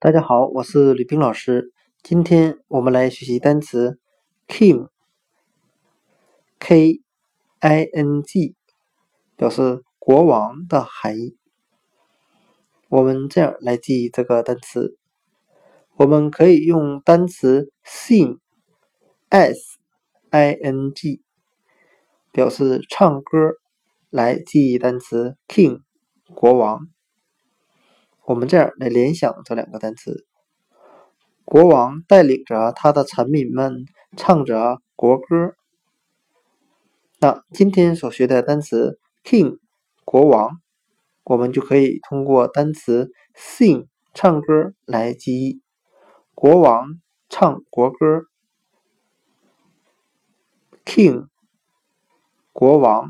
大家好，我是吕冰老师。今天我们来学习单词 king，k i n g，表示国王的含义。我们这样来记忆这个单词，我们可以用单词 sing，s i n g，表示唱歌来记忆单词 king，国王。我们这样来联想这两个单词：国王带领着他的臣民们唱着国歌。那今天所学的单词 king 国王，我们就可以通过单词 sing 唱歌来记忆。国王唱国歌，king 国王。